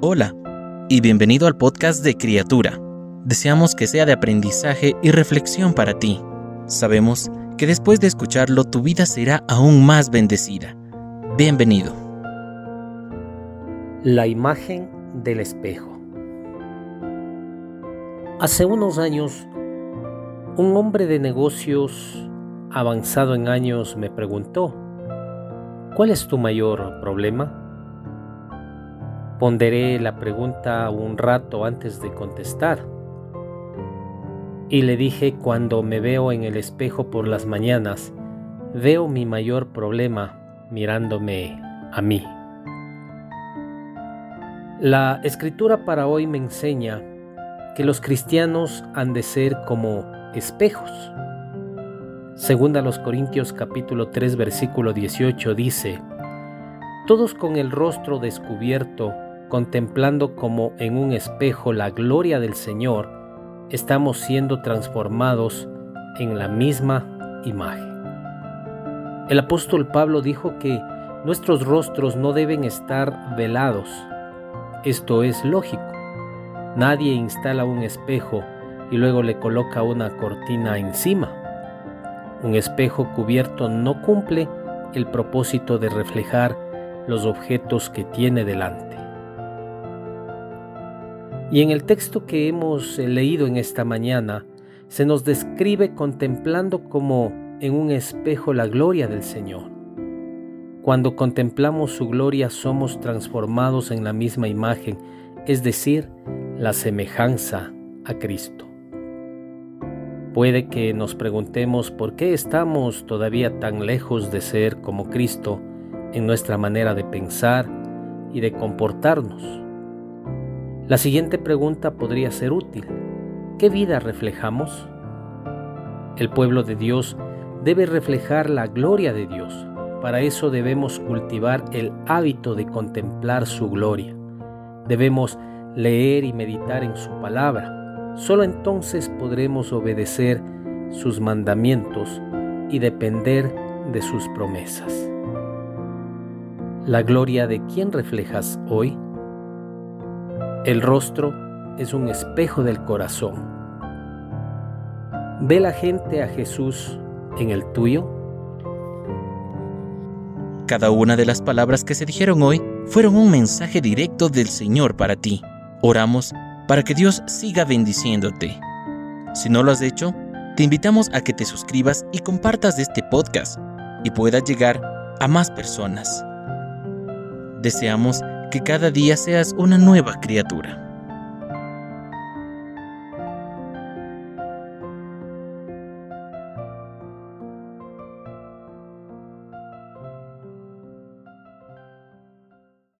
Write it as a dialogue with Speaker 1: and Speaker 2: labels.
Speaker 1: Hola y bienvenido al podcast de Criatura. Deseamos que sea de aprendizaje y reflexión para ti. Sabemos que después de escucharlo tu vida será aún más bendecida. Bienvenido.
Speaker 2: La imagen del espejo. Hace unos años, un hombre de negocios avanzado en años me preguntó, ¿cuál es tu mayor problema? Ponderé la pregunta un rato antes de contestar. Y le dije, cuando me veo en el espejo por las mañanas, veo mi mayor problema mirándome a mí. La escritura para hoy me enseña que los cristianos han de ser como espejos. Segunda los Corintios capítulo 3 versículo 18 dice, Todos con el rostro descubierto contemplando como en un espejo la gloria del Señor, estamos siendo transformados en la misma imagen. El apóstol Pablo dijo que nuestros rostros no deben estar velados. Esto es lógico. Nadie instala un espejo y luego le coloca una cortina encima. Un espejo cubierto no cumple el propósito de reflejar los objetos que tiene delante. Y en el texto que hemos eh, leído en esta mañana, se nos describe contemplando como en un espejo la gloria del Señor. Cuando contemplamos su gloria somos transformados en la misma imagen, es decir, la semejanza a Cristo. Puede que nos preguntemos por qué estamos todavía tan lejos de ser como Cristo en nuestra manera de pensar y de comportarnos. La siguiente pregunta podría ser útil. ¿Qué vida reflejamos? El pueblo de Dios debe reflejar la gloria de Dios. Para eso debemos cultivar el hábito de contemplar su gloria. Debemos leer y meditar en su palabra. Solo entonces podremos obedecer sus mandamientos y depender de sus promesas. ¿La gloria de quién reflejas hoy? El rostro es un espejo del corazón. ¿Ve la gente a Jesús en el tuyo?
Speaker 1: Cada una de las palabras que se dijeron hoy fueron un mensaje directo del Señor para ti. Oramos para que Dios siga bendiciéndote. Si no lo has hecho, te invitamos a que te suscribas y compartas este podcast y pueda llegar a más personas. Deseamos que cada día seas una nueva criatura.